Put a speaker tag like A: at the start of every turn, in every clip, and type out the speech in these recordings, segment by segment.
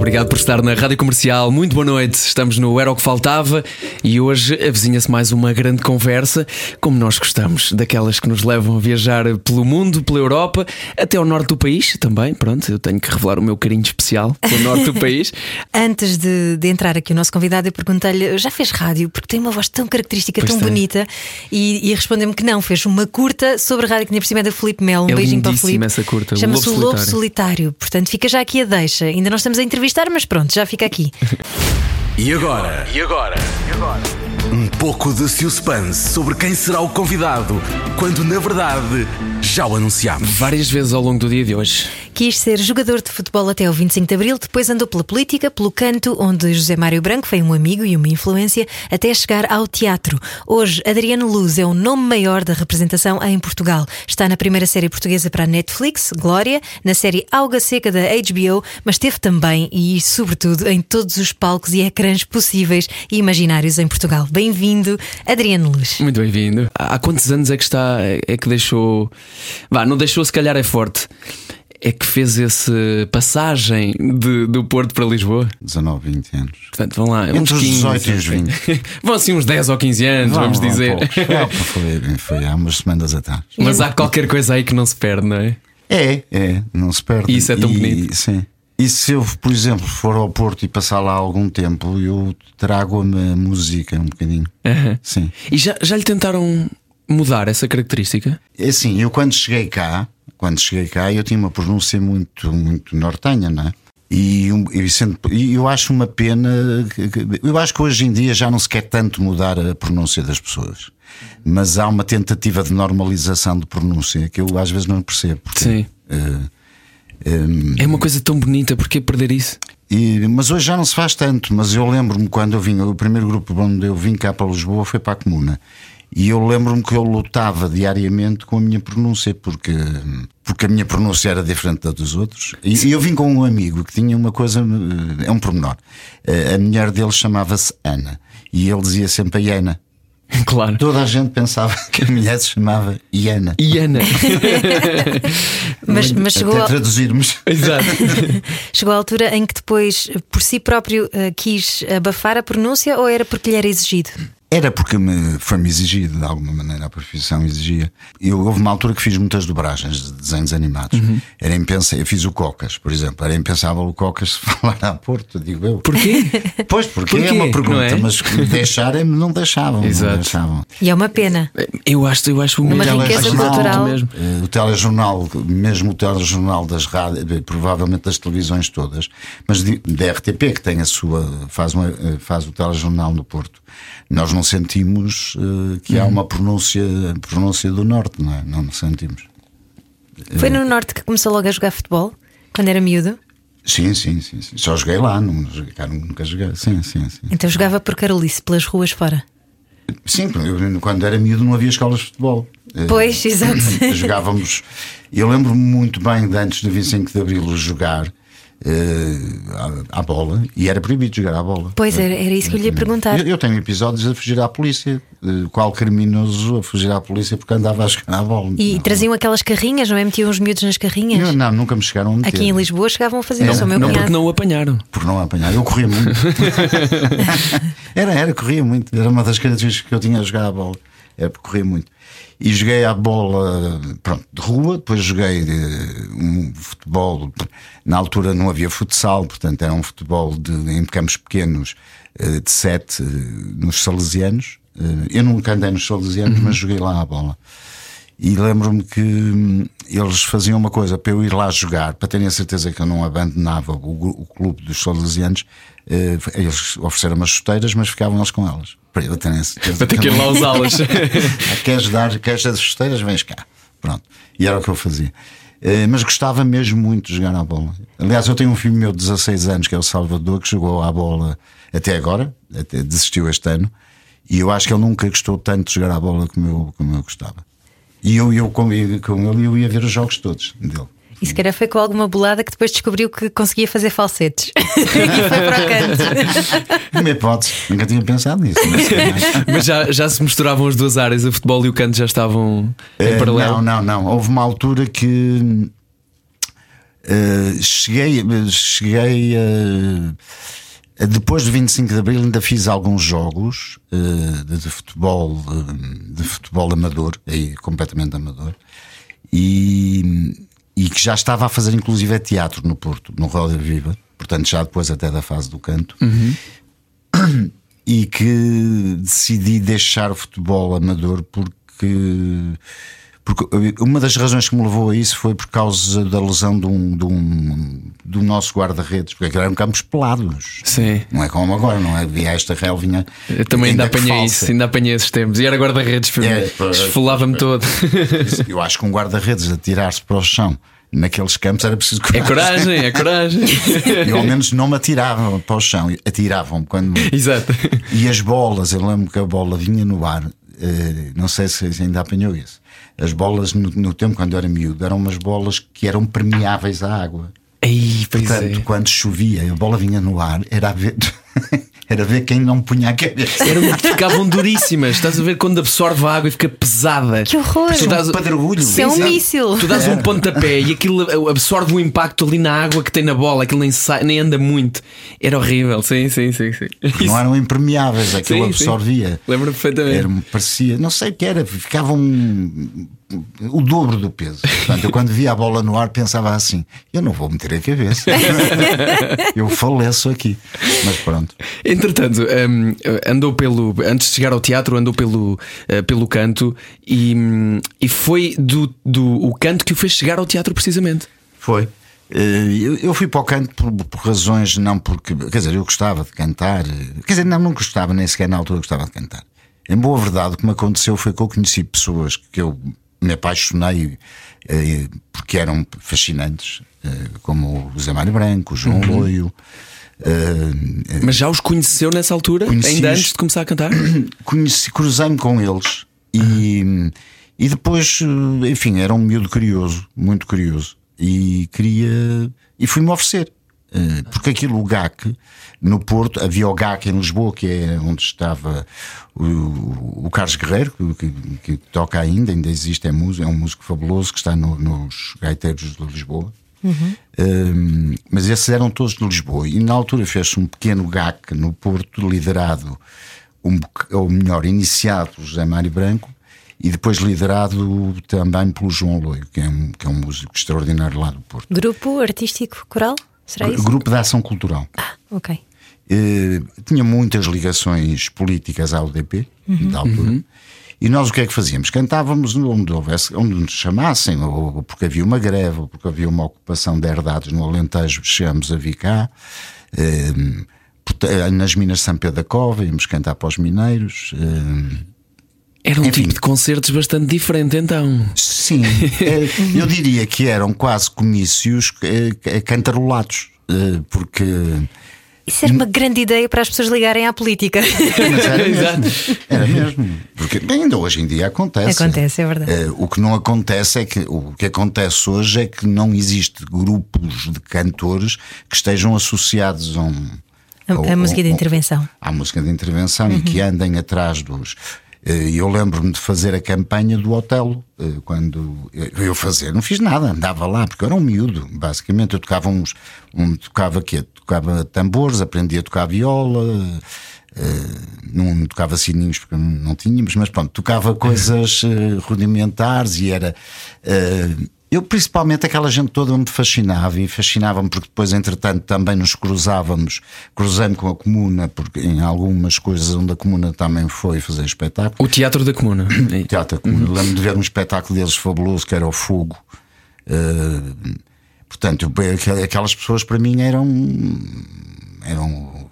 A: Obrigado por estar na Rádio Comercial. Muito boa noite. Estamos no Era o que Faltava e hoje avizinha-se mais uma grande conversa, como nós gostamos, daquelas que nos levam a viajar pelo mundo, pela Europa, até ao norte do país também. Pronto, eu tenho que revelar o meu carinho especial pelo norte do país.
B: Antes de, de entrar aqui o nosso convidado, eu perguntei-lhe: já fez rádio? Porque tem uma voz tão característica,
A: Pois
B: tão
A: tem.
B: bonita, e, e respondeu-me que não, fez uma curta sobre rádio que nem por cima é da Filipe Melo. Um
A: É
B: beijinho para o
A: O
B: Chama-se
A: Lobo
B: o Lobo
A: Solitário.
B: Portanto, fica já aqui a deixa. Ainda não estamos a entrevistar, mas pronto, já fica aqui.
C: E agora? E agora? Um pouco de suspense sobre quem será o convidado, quando na verdade já o anunciámos.
A: Várias vezes ao longo do dia de hoje.
B: Quis ser jogador de futebol até ao 25 de Abril, depois andou pela política, pelo canto, onde José Mário Branco foi um amigo e uma influência, até chegar ao teatro. Hoje, Adriano Luz é o nome maior da representação em Portugal. Está na primeira série portuguesa para a Netflix, Glória, na série Alga Seca da HBO, mas esteve também e, sobretudo, em todos os palcos e ecrãs possíveis e imaginários em Portugal. Bem-vindo, Adriano Luz.
A: Muito bem-vindo. Há quantos anos é que está, é que deixou. Vá, não deixou, se calhar é forte. É que fez essa passagem de- do Porto para Lisboa.
D: 19, 20 anos.
A: Portanto, vão lá, uns
D: Entre os
A: 15.
D: 18 e os 20.
A: vão assim uns 10 ou 15 anos,
D: Vão,
A: vamos
D: vão
A: dizer.
D: poucos. Foi, foi, há umas semanas atrás.
A: Mas há qualquer coisa aí que não se perde, não é?
D: É, é, não se perde.
A: Isso é tão
D: E-
A: bonito.
D: Sim. E se eu, por exemplo, for ao Porto e passar lá algum tempo, eu trago a música um bocadinho.
A: Aham.
D: Sim.
A: E já, já lhe tentaram mudar essa característica?
D: É assim, eu quando cheguei cá, quando cheguei cá, eu tinha uma pronúncia muito, muito nortenha, não é? E, um- e sendo- eu acho uma pena. Eu acho que hoje em dia já não se quer tanto mudar a pronúncia das pessoas. Mas há uma tentativa de normalização de pronúncia que eu às vezes não percebo. porque,
A: Sim.
D: eh, eh,
A: É uma coisa tão bonita, porquê perder isso?
D: e- mas hoje já não se faz tanto. Mas eu lembro-me quando eu vim, o primeiro grupo onde eu vim cá para Lisboa foi para a Comuna. E eu lembro-me que eu lutava diariamente com a minha pronúncia, porque, porque a minha pronúncia era diferente da dos outros. E, e eu vim com um amigo que tinha uma coisa, eh, é um pormenor. Eh, A mulher dele chamava-se Ana. E ele dizia sempre a Iana.
A: Claro.
D: Toda a gente pensava que a mulher se chamava Iana.
A: E Ana.
B: Mas, mas chegou,
D: Até
B: a-
D: traduzirmos.
A: Exato.
B: chegou à altura em que depois, por si próprio, eh, quis abafar a pronúncia ou era porque lhe era exigido?
D: Era porque me, foi-me exigido, de alguma maneira, a profissão exigia. Eu, houve uma altura que fiz muitas dobragens de desenhos animados. Era impensável. Eu fiz o Cocas, por exemplo. Era impensável o Cocas falar a Porto, digo eu.
A: Porquê?
D: Pois, porque
A: Porquê?
D: é uma pergunta,
A: é?
D: mas deixarem-me não deixavam.
A: Exato.
D: Não deixavam.
B: E é uma pena.
A: Eu acho, eu acho o
B: Uma
A: mesmo.
B: riqueza cultural.
A: mesmo.
D: Eh, O telejornal, mesmo o telejornal das rádios, eh, provavelmente das televisões todas, mas de- da RTP, que tem a sua, faz, uma, eh, faz o telejornal no Porto, nós não sentimos eh, que há uma pronúncia, pronúncia do Norte, não é? Não sentimos.
B: Foi no Norte que começou logo a jogar futebol? Quando era miúdo?
D: Sim, sim, sim. sim. Só joguei lá, não, cá nunca joguei. Sim, sim, sim.
B: Então jogava por Carolice, pelas ruas fora.
D: Sim, eu, quando era miúdo não havia escolas de futebol. Eh,
B: Pois, exato.
D: Jogávamos. Eu lembro-me muito bem de antes do 25 de Abril jogar eh, à, à bola e era proibido jogar à bola.
B: Pois era, era isso que eu lhe ia perguntar.
D: Eu, eu tenho episódios a fugir à polícia. eh, Qual criminoso a fugir à polícia porque andava a jogar à bola.
B: E
D: Não.
B: traziam aquelas carrinhas, não é? Metiam os miúdos nas carrinhas.
D: Eu, não, nunca me chegaram a meter.
B: Aqui em Lisboa chegavam a fazer
D: Não,
B: isso ao meu
A: Não
B: cunhado.
A: porque não o apanharam.
D: Por não apanhar. Eu corria muito. era, era, corria muito. Era uma das características que eu tinha a jogar a bola. Era porque corria muito. E joguei a bola pronto, de rua, depois joguei eh, um futebol. Na altura não havia futsal, portanto era um futebol de, em campos pequenos eh, de sete eh, nos Salesianos. Eu nunca andei nos Salesianos, mas joguei lá a bola. E lembro-me que hum, eles faziam uma coisa para eu ir lá jogar, para terem a certeza que eu não abandonava o, o clube dos Salesianos. eles ofereceram umas chuteiras, mas ficavam eles com elas. Para eu certeza
A: Para ter que ir lá usá-las.
D: Queres dar, queres as chuteiras? Vens cá. Pronto. E era o que eu fazia. Eh, Mas gostava mesmo muito de jogar à bola. Aliás, eu tenho um filho meu de 16 anos, que é o Salvador, que jogou à bola até agora, até desistiu este ano, e eu acho que ele nunca gostou tanto de jogar à bola como eu, como eu gostava. E eu, eu com, com ele eu ia ver os jogos todos dele.
B: E se calhar foi com alguma bolada que depois descobriu que conseguia fazer falsetes. e foi para o canto.
D: Uma hipótese, nunca tinha pensado nisso. Mas,
A: Mas já, já se misturavam as duas áreas, o futebol e o canto já estavam em
D: Eh,
A: paralelo.
D: Não, não, não. Houve uma altura que eh, cheguei, cheguei a. Depois do 25 de Abril ainda fiz alguns jogos eh, de, de futebol eh, de futebol amador, aí completamente amador, e, e que já estava a fazer inclusive teatro no Porto, no Roda Viva, portanto já depois até da fase do canto. E que decidi deixar o futebol amador porque porque uma das razões que me levou a isso foi por causa da lesão de um, de um do nosso guarda-redes, porque eram campos pelados.
A: Sim.
D: Não é como agora, não é? Via esta relvinha.
A: Eu também ainda
D: que
A: apanhei isso, ainda apanhei esses tempos. E era guarda-redes,
D: É,
A: esfolava-me todo.
D: Eu acho que um guarda-redes a tirar-se para o chão naqueles campos era preciso
A: É coragem, é coragem.
D: E ao menos não me atiravam para o chão, atiravam-me quando.
A: Exato.
D: E as bolas, eu lembro que a bola vinha no ar, eh, não sei se ainda apanhou isso. As bolas no, no tempo, quando eu era miúdo, eram umas bolas que eram permeáveis à água.
A: Pois
D: Portanto,
A: é.
D: quando chovia, a bola vinha no ar, era a ver, era ver quem não punha a cabeça.
A: Eram, ficavam duríssimas. Estás a ver quando absorve a água e fica pesada.
B: Que horror!
A: Tu dás-
D: Um pedregulho.
B: Isso é um míssil.
A: Tu dás um pontapé e aquilo absorve o impacto ali na água que tem na bola, aquilo nem, sai, nem anda muito. Era horrível, sim, sim, sim. sim.
D: Não eram impermeáveis, aquilo
A: Sim, sim.
D: absorvia.
A: Lembro perfeitamente.
D: Era, parecia, não sei o que era, ficavam o dobro do peso. Portanto, eu quando via a bola no ar pensava assim: eu não vou meter a cabeça, eu faleço aqui. Mas pronto,
A: Entretanto, hum, andou pelo. Antes de chegar ao teatro, andou pelo, eh, pelo canto e, hum, e foi do, do o canto que o fez chegar ao teatro, precisamente.
D: foi. Eh, Eu, eu fui para o canto por, por razões, não porque. Quer dizer, eu gostava de cantar. eh, Quer dizer, não, não gostava, nem sequer na altura gostava de cantar. Em boa verdade, o que me aconteceu foi que eu conheci pessoas que eu me apaixonei eh, porque eram fascinantes, eh, como o Zé Mário Branco, o João Loio. eh,
A: Mas já os conheceu nessa altura? Ainda antes de começar a cantar?
D: conheci, cruzei-me com eles e, e depois, enfim, era um miúdo curioso, muito curioso, e queria. e fui-me oferecer. Eh, Porque aquilo, o GAC, no Porto, havia o GAC em Lisboa, que é onde estava o, o Carlos Guerreiro, que, que- toca ainda, ainda existe, é, músico, é um músico fabuloso que está no- nos gaiteiros de Lisboa. Um, mas esses eram todos de Lisboa e na altura fez-se um pequeno GAC no Porto, liderado, um, ou melhor, iniciado por José Mário Branco e depois liderado também pelo João Loio, que é um, que é um músico extraordinário lá do Porto.
B: Grupo artístico coral? Será isso?
D: Grupo de Ação Cultural.
B: Ah, ok.
D: Eh, tinha muitas ligações políticas à UDP, da altura. E nós o que é que fazíamos? Cantávamos onde houvesse, onde nos chamassem, ou, porque havia uma greve, ou porque havia uma ocupação de herdades no Alentejo, chegamos a vir cá. Eh, porta- nas Minas de São Pedro da Cova, íamos cantar para os mineiros. eh,
A: Era um
D: Enfim.
A: tipo de concertos bastante diferente, então.
D: Sim, eh, eu diria que eram quase comícios eh, cantarolados, eh, porque.
B: Isso era uma grande ideia para as pessoas ligarem à política.
D: Mas era
A: Exato.
D: mesmo. Era mesmo. Porque ainda hoje em dia acontece.
B: Acontece, é verdade.
D: O que não acontece é que o que acontece hoje é que não existe grupos de cantores que estejam associados a um.
B: A- a música de intervenção.
D: À música de intervenção e que andem atrás dos. Eh, Eu lembro-me de fazer a campanha do Otelo, eh, quando eu fazer, não fiz nada, andava lá, porque eu era um miúdo, basicamente. Eu tocava uns. Um, tocava quê? Tocava tambores, aprendia a tocar viola, eh, não tocava sininhos porque não, tínhamos, mas pronto, tocava coisas rudimentares e era. eh, eu, principalmente, aquela gente toda me fascinava e fascinava-me porque depois, entretanto, também nos cruzávamos, cruzei-me com a comuna, porque em algumas coisas onde a comuna também foi fazer espetáculo.
A: O Teatro da Comuna.
D: Teatro da Comuna. Lembro-me de ver um espetáculo deles fabuloso que era o Fogo. Eh, portanto, aquel- aquelas pessoas para mim eram, eram o,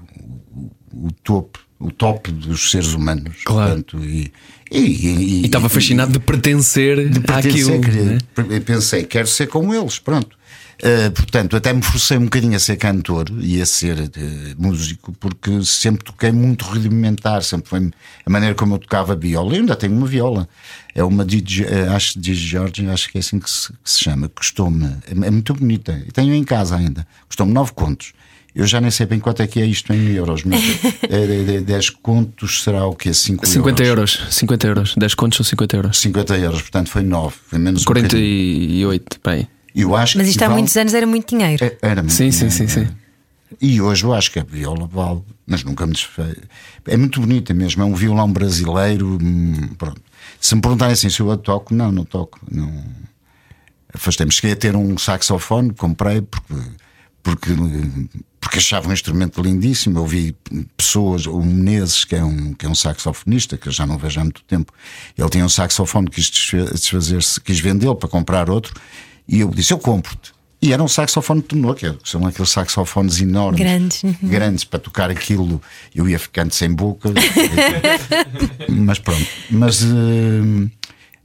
D: o- o topo, o top dos seres humanos.
A: Claro.
D: Portanto, e, e, e-
A: E estava fascinado de pertencer
D: de pertencer,
A: àquilo.
D: queria-
A: né?
D: pensei, quero ser como eles, pronto. Uh, portanto, até me forcei um bocadinho a ser cantor e a ser uh, músico, porque sempre toquei muito rudimentar, sempre foi a maneira como eu tocava viola. Eu ainda tenho uma viola, é uma DJ, uh, acho de George, acho que é assim que se, que se chama. Custou-me, é, é, muito bonita, tenho em casa ainda, custou-me nove contos. Eu já nem sei bem quanto é que é isto em euros, mas é, 10 contos será o quê? 5
A: 50 euros. euros. 50 euros. 10 contos são 50 euros.
D: 50 euros, portanto foi 9, foi menos
A: 48, um bem.
D: Eu acho
B: Mas isto há muitos anos era muito dinheiro. É,
D: era muito
A: sim,
D: dinheiro.
A: sim, sim, sim.
D: E hoje eu acho que a viola vale, mas nunca me desfei. É muito bonita mesmo, é um violão brasileiro. Hum, pronto. Se me perguntarem assim se eu a toco, não, não toco. Não. Afastei-me. Cheguei a ter um saxofone, comprei porque, porque, porque achava um instrumento lindíssimo. Eu vi pessoas, o Menezes, que é, um, que é um saxofonista, que eu já não vejo há muito tempo, ele tinha um saxofone, quis desfazer-se, quis vendê-lo para comprar outro e eu disse: Eu compro-te. E era um saxofone de tenor, que é, são aqueles saxofones enormes,
B: grandes,
D: grandes para tocar aquilo. Eu ia ficando sem boca, mas pronto. Mas uh,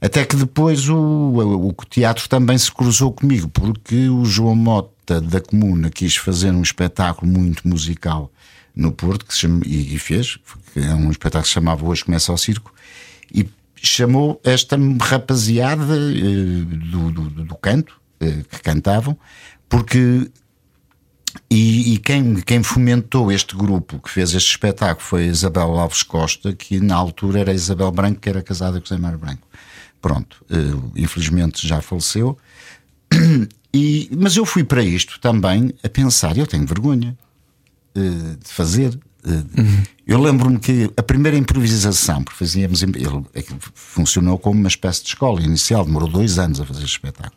D: até que depois o, o, teatro também se cruzou comigo, porque o João Mota da Comuna quis fazer um espetáculo muito musical no Porto, que chama, e, fez, é um espetáculo que se chamava Hoje Começa ao Circo, e chamou esta rapaziada uh, do, do, do canto eh, que cantavam, porque. E, e, quem, quem fomentou este grupo que fez este espetáculo foi a Isabel Alves Costa, que na altura era Isabel Branco, que era casada com Zé Mário Branco. Pronto, uh, infelizmente já faleceu. E, mas eu fui para isto também a pensar: eu tenho vergonha uh, de fazer. Uh, uhum. Eu lembro-me que a primeira improvisação, porque fazíamos, ele, funcionou como uma espécie de escola inicial, demorou dois anos a fazer espetáculo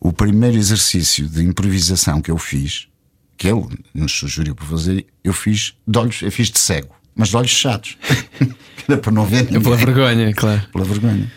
D: o primeiro exercício de improvisação que eu fiz, que ele nos sugeriu para fazer, eu fiz de olhos, eu fiz de cego, mas de olhos fechados. Era para não ver.
A: Ninguém. Pela vergonha, claro.
D: Pela vergonha.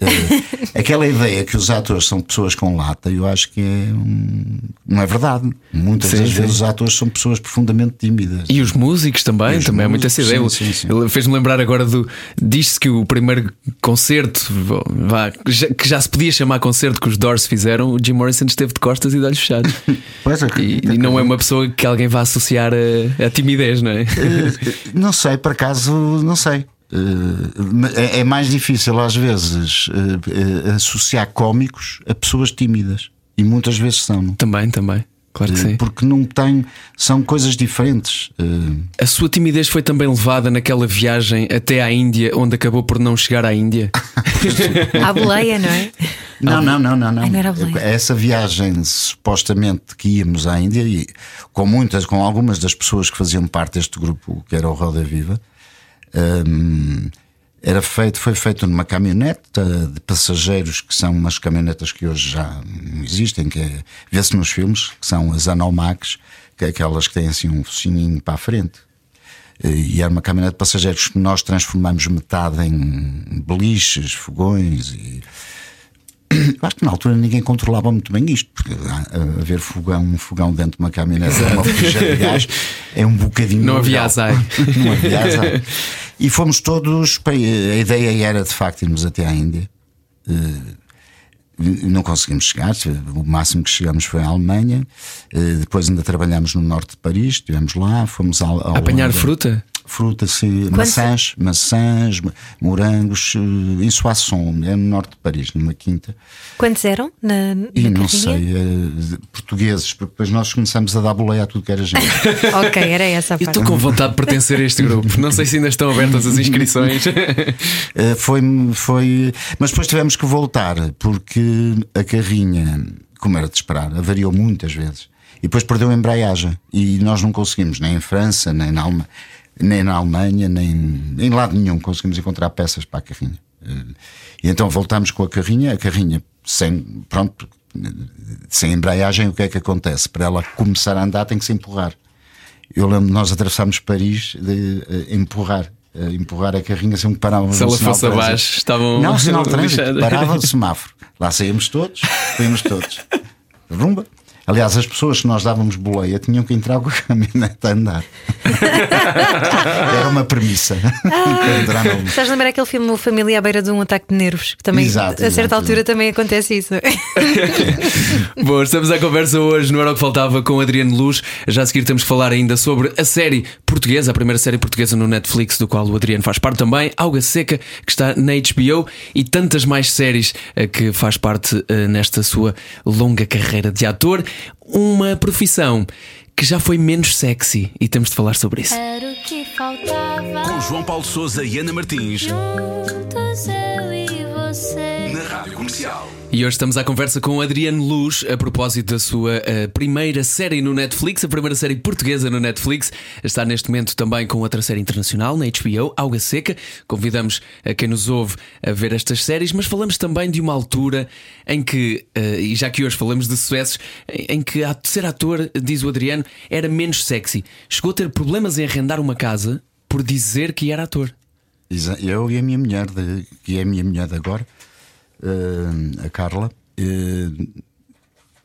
D: É, aquela ideia que os atores são pessoas com lata, eu acho que é um, não é verdade. Muitas sim, das sim. vezes os atores são pessoas profundamente tímidas.
A: E os músicos também, os também músicos, é muito essa ideia. Sim, sim, Ele fez-me lembrar agora do. Diz-se que o primeiro concerto vá, que já se podia chamar concerto que os Doors fizeram, o Jim Morrison esteve de costas e de olhos fechados.
D: Pois,
A: e, e não é uma pessoa que alguém vá associar a, a timidez, não é? Eh,
D: não sei, por acaso, não sei. Eh, é mais difícil às vezes eh, eh, associar cómicos a pessoas tímidas e muitas vezes são. Não?
A: Também, também. Claro que sim.
D: Porque não tem. São coisas diferentes.
A: A sua timidez foi também levada naquela viagem até à Índia, onde acabou por não chegar à Índia?
B: à boleia, não é?
D: Não, não, não, não. não.
B: Ai, não
D: Essa viagem, supostamente que íamos à Índia, e com muitas, com algumas das pessoas que faziam parte deste grupo, que era o Roda Viva, um, era feito, foi feito numa caminhonete de passageiros, que são umas caminhonetas que hoje já não existem, que é, vê-se nos filmes, que são as Anomax, que é aquelas que têm assim um focinho para a frente. E era uma caminhonete de passageiros que nós transformamos metade em beliches, fogões e. Eu acho que na altura ninguém controlava muito bem isto, porque haver fogão, um fogão dentro de uma caminhonete, uma de gás, é um bocadinho.
A: Não havia azar.
D: Não havia azar. E fomos todos. A ideia era de facto irmos até à Índia. Eh, não conseguimos chegar, o máximo que chegamos foi à Alemanha. Eh, depois ainda trabalhámos no norte de Paris, estivemos lá, fomos ao
A: Apanhar fruta?
D: Fruta, sim, maçãs, maçãs, morangos, eh, em Soissons, é no norte de Paris, numa quinta.
B: Quantos eram? Na, na
D: e não sei, é, portugueses, porque depois nós começamos a dar boleia a tudo que era gente.
B: ok, era essa a parte.
A: Eu estou com vontade de pertencer a este grupo, não sei se ainda estão abertas as inscrições.
D: Eh, foi, foi, mas depois tivemos que voltar, porque a carrinha, como era de esperar, avariou muitas vezes. E depois perdeu a embreagem. E nós não conseguimos, nem em França, nem na Alemanha nem na Alemanha, nem em lado nenhum conseguimos encontrar peças para a carrinha. Eh, e então voltámos com a carrinha, a carrinha sem, pronto, sem embreagem, o que é que acontece? Para ela começar a andar tem que se empurrar. Eu lembro nós atravessámos Paris de uh, empurrar. Uh, empurrar a carrinha sem que parávamos
A: Se ela fosse abaixo, estavam.
D: Não, sinal de trânsito, parava o semáforo. Lá saímos todos, saímos todos. Rumba. Aliás, as pessoas que nós dávamos boleia tinham que entrar com a caminhonete a andar. Era uma premissa. no-
B: Estás a lembrar aquele filme O Família à Beira de um Ataque de Nervos? Que também,
D: Exato,
B: a certa
D: exato.
B: altura, também acontece isso.
A: Bom, estamos à conversa hoje no Era o que Faltava com Adriano Luz. Já a seguir temos que falar ainda sobre a série portuguesa, a primeira série portuguesa no Netflix, do qual o Adriano faz parte também, Alga Seca, que está na HBO, e tantas mais séries eh, que faz parte eh, nesta sua longa carreira de ator. Uma profissão que já foi menos sexy e temos de falar sobre isso.
E: Era o que faltava.
C: Com João Paulo Souza e Ana Martins
E: Juntos eu e você.
C: na Rádio Comercial.
A: E hoje estamos à conversa com o Adriano Luz a propósito da sua eh, primeira série no Netflix, a primeira série portuguesa no Netflix. Está neste momento também com outra série internacional na HBO, Alga Seca. Convidamos a quem nos ouve a ver estas séries, mas falamos também de uma altura em que, eh, e já que hoje falamos de sucessos, em em que a- ser ator, diz o Adriano, era menos sexy. Chegou a ter problemas em arrendar uma casa por dizer que era ator.
D: Eu e a minha mulher, que é a minha mulher de agora, eh, a Carla, eh,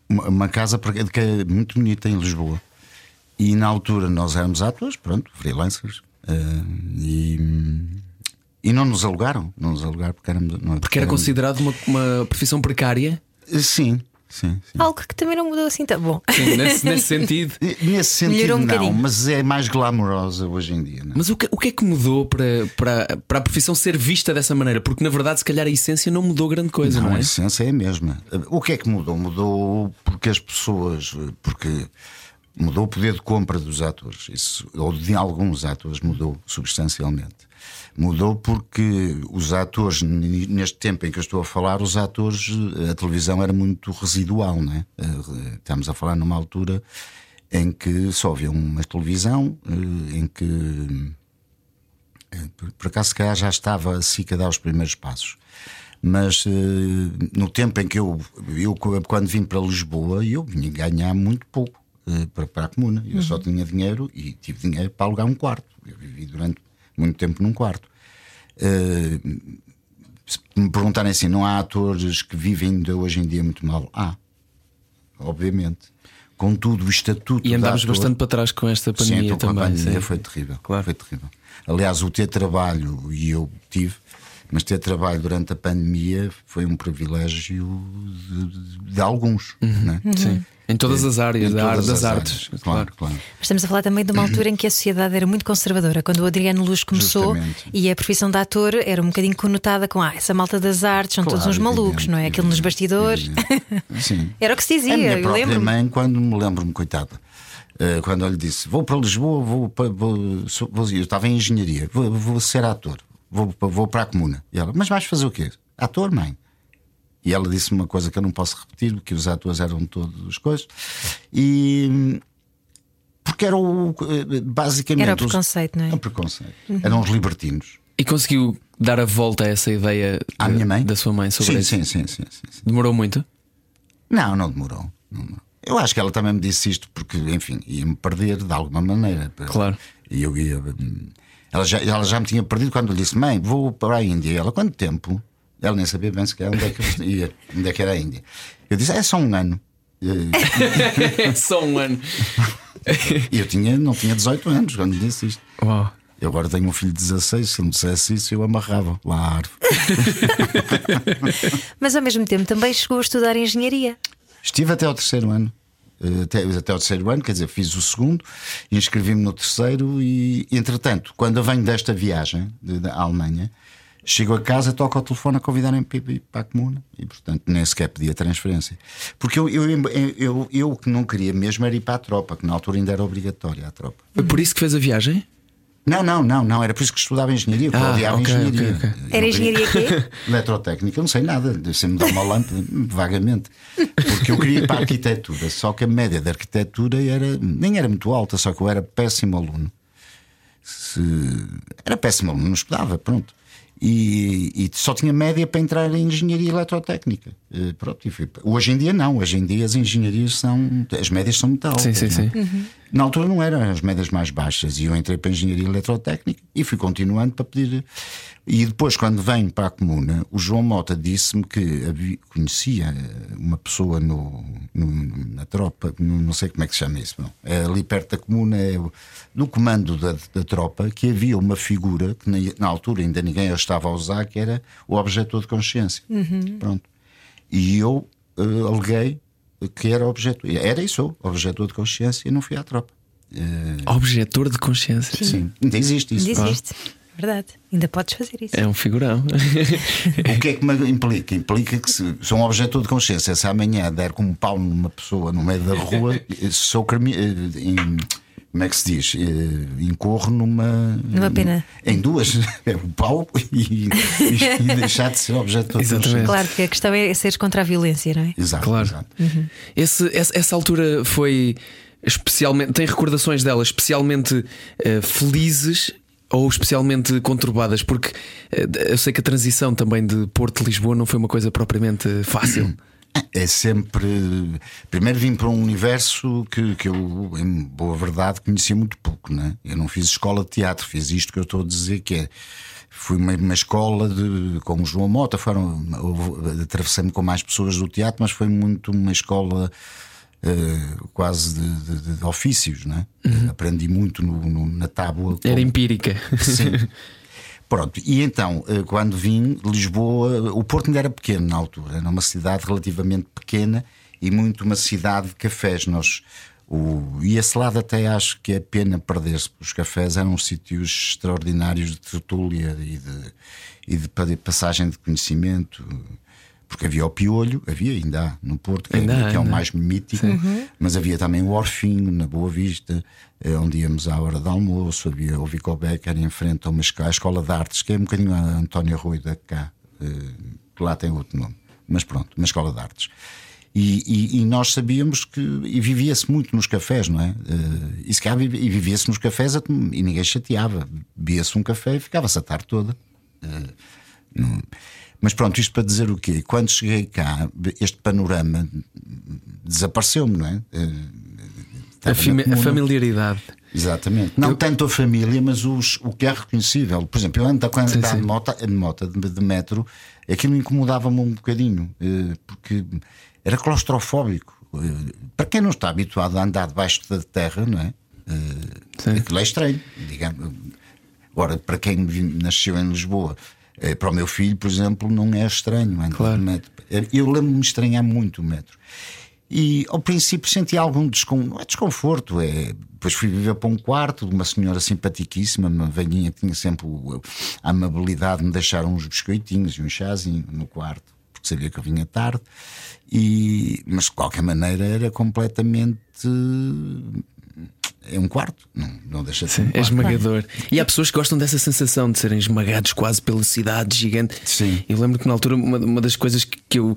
D: uma, casa que é muito bonita em Lisboa. E na altura nós éramos atores, pronto, freelancers, eh, e, e não nos alugaram, não nos alugaram porque éramos. Não,
A: Porque era considerado uma, uma profissão precária.
D: Eh, Sim, sim, sim.
B: Algo que também não mudou assim tão bom.
A: Sim, nesse, nesse sentido.
D: Nesse sentido,
B: um
D: não,
B: bocadinho.
D: mas é mais glamourosa hoje em dia. Não? é?
A: Mas o que, o que é que mudou para, para, para a profissão ser vista dessa maneira? Porque na verdade, se calhar, a essência não mudou grande coisa, não,
D: Não,
A: é?
D: a essência é a mesma. O que é que mudou? Mudou porque as pessoas. Porque mudou o poder de compra dos atores. Isso, ou de alguns atores, mudou substancialmente. Mudou porque os atores, neste tempo em que eu estou a falar, os atores, a televisão era muito residual, não é? Eh, Estamos a falar numa altura em que só havia uma televisão, eh, em que por- acaso, se calhar já estava a a dar os primeiros passos. Mas eh, no tempo em que eu, eu, quando vim para Lisboa, eu vinha ganhar muito pouco eh, para, para a comuna. Eu só tinha dinheiro e tive dinheiro para alugar um quarto. Eu vivi durante muito tempo num quarto. Eh, se me perguntarem assim, não há atores que vivem ainda hoje em dia muito mal? Há, obviamente. Contudo, o estatuto.
A: E
D: de
A: andámos
D: ator-
A: bastante para trás com esta
D: Sim,
A: pandemia
D: então, com a
A: também.
D: pandemia
A: sim.
D: foi terrível.
A: Claro.
D: Foi terrível. Aliás, o ter trabalho, e eu tive, mas ter trabalho durante a pandemia foi um privilégio de, de- de alguns. né?
A: Sim. Em todas as áreas, da ar- das
D: as
A: artes.
D: áreas.
A: Claro.
D: Claro, claro.
B: Mas estamos a falar também de uma altura em que a sociedade era muito conservadora. Quando o Adriano Luz começou
D: Justamente.
B: e a profissão de ator era um bocadinho conotada com ah, essa malta das artes, são todos
D: Claro,
B: uns malucos,
D: evidente,
B: não é? Aquilo nos bastidores.
D: Sim.
B: Era o que se dizia,
D: a minha
B: eu
D: própria
B: lembro-me.
D: mãe, quando me lembro-me, coitada, eh, quando eu lhe disse: Vou para Lisboa, vou, para- vou, vou- eu estava em engenharia, vou, vou ser ator, vou, vou para a comuna. E ela: Mas vais fazer o quê? Ator, mãe. E ela disse uma coisa que eu não posso repetir, que os atores eram todos coisas. E. Porque era o. Basicamente.
B: Era o
D: os-
B: preconceito, não é?
D: É o preconceito. Eram os libertinos.
A: E conseguiu dar a volta a essa ideia
D: À
A: de-
D: minha mãe?
A: da sua mãe sobre
D: sim,
A: isso?
D: sim, sim, sim, sim, sim.
A: Demorou muito?
D: Não, não demorou. não demorou. Eu acho que ela também me disse isto porque, enfim, ia-me perder de alguma maneira.
A: Claro.
D: E eu ia. hum, Ela já, ela já me tinha perdido quando lhe disse: Mãe, vou para a Índia. E ela, quanto tempo? Ela nem sabia bem sequer onde é que, eu ia, onde é que era a Índia. Eu disse: É só um ano.
A: É só um ano.
D: e eu tinha, não tinha 18 anos quando disse isto.
A: Uau.
D: Eu agora tenho um filho de 16. Se ele me dissesse isso, eu amarrava lá à árvore.
B: Mas ao mesmo tempo também chegou a estudar engenharia.
D: Estive até ao terceiro ano. Eh, Até, até ao terceiro ano, quer dizer, fiz o segundo, inscrevi-me no terceiro e, entretanto, quando eu venho desta viagem de- da Alemanha, chego a casa, toco ao telefone a convidarem para a comuna e, portanto, nem sequer pedi a transferência. Porque eu, eu, eu, eu, o que não queria mesmo era ir para a tropa, que na altura ainda era obrigatória a tropa.
A: Foi por isso que fez a viagem?
D: Não, não, não, não, era por isso que estudava engenharia, porque eu
A: Ah,
D: odiava
A: ok,
D: engenharia.
A: ok, ok.
D: Eu
B: Era engenharia quê?
D: Eletrotécnica, eu não sei nada, sempre me dar uma lâmpada, vagamente. Porque eu queria ir para a arquitetura, só que a média da arquitetura era, nem era muito alta, só que eu era péssimo aluno. Se- era péssimo aluno, não estudava, pronto. E, e só tinha média para entrar em engenharia eletrotécnica. Eh, Pronto, hoje em dia não, hoje em dia as engenharias são. As médias são muito altas.
A: Sim, sim, sim.
D: Na altura não eram as médias mais baixas e eu entrei para a engenharia eletrotécnica e fui continuando para pedir. E depois, quando venho para a comuna, o João Mota disse-me que havia- conhecia uma pessoa no, no- na tropa, no- não sei como é que se chama isso. Não. É ali perto da comuna, é no comando da, da tropa, que havia uma figura que na, na altura ainda ninguém a estava a usar, que era o objetor de consciência. Pronto. E eu eh, aleguei que era objeto, era e sou objetor de consciência e não fui à tropa. Eh,
A: Objetor de consciência.
D: sim, ainda existe isso.
B: Ainda existe. Verdade. Ainda podes fazer isso.
A: É um figurão.
D: O que é que me implica? Implica que se sou um objetor de consciência, se amanhã der com um pau numa pessoa no meio da rua, sou crime, eh, em- como é que se diz? Eh, Incorro numa.
B: Numa pena.
D: Em duas. É o pau e, e deixar de ser objetor de
A: Exatamente.
B: Claro que a questão é seres contra a violência, não é?
D: Exato.
A: Claro.
D: exato.
A: Esse- essa, essa altura foi especialmente. Tem recordações dela especialmente eh, felizes ou especialmente conturbadas? Porque eh, eu sei que a transição também de Porto de Lisboa não foi uma coisa propriamente fácil.
D: É sempre. Primeiro vim para um universo que, que eu, em boa verdade, conhecia muito pouco. Né? Eu não fiz escola de teatro, fiz isto que eu estou a dizer que é. Fui uma, uma escola de, com o João Mota, foram, atravessei-me com mais pessoas do teatro, mas foi muito uma escola eh, quase de, de- de ofícios. Né? Aprendi muito no- no- na tábua.
A: Era
D: como-
A: empírica.
D: Sim. Pronto, e então, eh, quando vim, Lisboa, o Porto ainda era pequeno na altura, era uma cidade relativamente pequena e muito uma cidade de cafés. Nós, o, e esse lado até acho que é pena perder-se, porque os cafés eram sítios extraordinários de tertúlia e de, e de pa- passagem de conhecimento. Porque havia o Piolho, havia ainda há no Porto, que, é-
A: Ainda há,
D: que é o
A: ainda
D: mais mítico, mas havia também o Orfinho, na Boa Vista, onde íamos à hora de almoço, havia o Vico Becker em frente a uma escola, a escola de artes, que é um bocadinho a António Rui da cá, eh, que lá tem outro nome, mas pronto, uma escola de artes. E, e- e nós sabíamos que. E vivia-se muito nos cafés, não é? Eh, E, se e vivia-se nos cafés e ninguém chateava. Bebia-se um café e ficava-se a tarde toda. Eh, Mas pronto, isto para dizer o quê? Quando cheguei cá, este panorama desapareceu-me, não é? Eh,
A: A, a familiaridade.
D: Exatamente. Não tanto a família, mas os, o que é reconhecível. Por exemplo, eu ando quando
A: Sim,
D: andava
A: sim.
D: de moto, de, moto de, de metro, aquilo incomodava-me um bocadinho, eh, porque era claustrofóbico. Eh, Para quem não está habituado a andar debaixo da terra, não é?
A: Sim.
D: Eh, Aquilo é estranho, digamos. Agora, para quem nasceu em Lisboa, para o meu filho, por exemplo, não é estranho andar
A: Claro.
D: de metro. Eu lembro-me estranhar muito o metro. E ao princípio senti algum descon... é desconforto, é. Depois fui viver para um quarto de uma senhora simpaticíssima, uma velhinha que tinha sempre a amabilidade de me deixar uns biscoitinhos e um chazinho no quarto, porque sabia que eu vinha tarde. E... Mas de qualquer maneira era completamente. É um quarto, não, não deixa de ser. um
A: É
D: quarto.
A: esmagador. E há pessoas que gostam dessa sensação de serem esmagados quase pela cidade gigante.
D: Sim.
A: Eu lembro que na altura uma, uma das coisas que, que eu,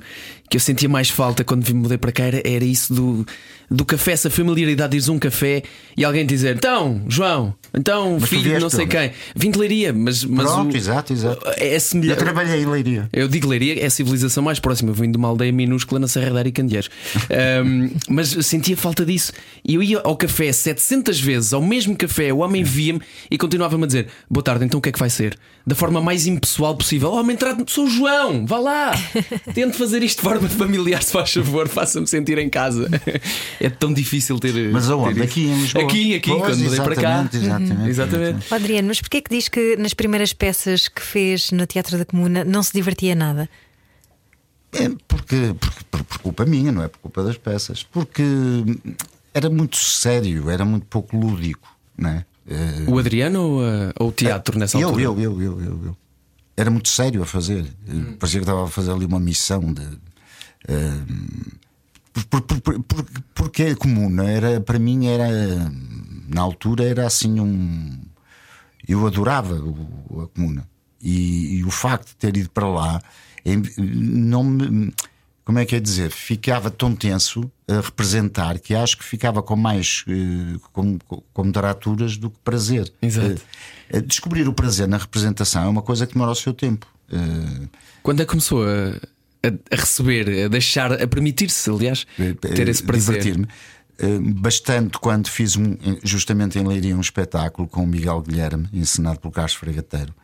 A: que eu sentia mais falta quando me mudei para cá era, era isso do, do café, essa familiaridade de um café e alguém dizer: Então, João, então,
D: Mas
A: filho de não sei
D: onde?
A: quem, vim de Leiria, mas, mas
D: Pronto,
A: o-
D: exato, exato.
A: É
D: Eu trabalhei em Leiria.
A: Eu digo Leiria, é a civilização mais próxima. Eu vim de uma aldeia minúscula na Serra da Aricandeeiros. Ahm, mas sentia falta disso. E eu ia ao café 700 vezes, ao mesmo café, o homem via-me e continuava-me a dizer: Boa tarde, então o que é que vai ser? Da forma mais impessoal possível. Oh, homem, trate-me, sou o João, vá lá. Tente fazer isto de forma familiar, se faz favor, faça-me sentir em casa. É tão difícil ter.
D: Mas aonde?
A: ter.
D: Aqui em Lisboa?
A: Aqui, aqui,
D: Pois,
A: quando mudei para cá.
D: exatamente, exatamente,
A: Exatamente.
B: Ó, Adriano, mas porquê é que diz que nas primeiras peças que fez no Teatro da Comuna não se divertia nada?
D: É porque, porque, por, por culpa minha, não é por culpa das peças. Porque era muito sério, era muito pouco lúdico, não é? Eh,
A: O Adriano ou, uh, ou o teatro nessa
D: eu,
A: altura?
D: eu, eu, eu, eu, eu. Era muito sério a fazer. Eh, Parecia que estava a fazer ali uma missão de. eh, por- por- por- por- porque a comuna era, para mim, era. Na altura, era assim um. Eu adorava o- a comuna. E, e o facto de ter ido para lá em- não me. Como é que é dizer? Ficava tão tenso a representar que acho que ficava com mais eh, com, com taraturas do que prazer.
A: Exato.
D: Eh, eh, descobrir o prazer na representação é uma coisa que demora o seu tempo.
A: Quando é que começou a, a- receber, a deixar, a permitir-se, aliás, ter esse prazer?
D: Eh, divertir-me. Eh, Bastante quando fiz um, justamente em Leiria um espetáculo com o Miguel Guilherme, encenado pelo Carlos Fregateiro,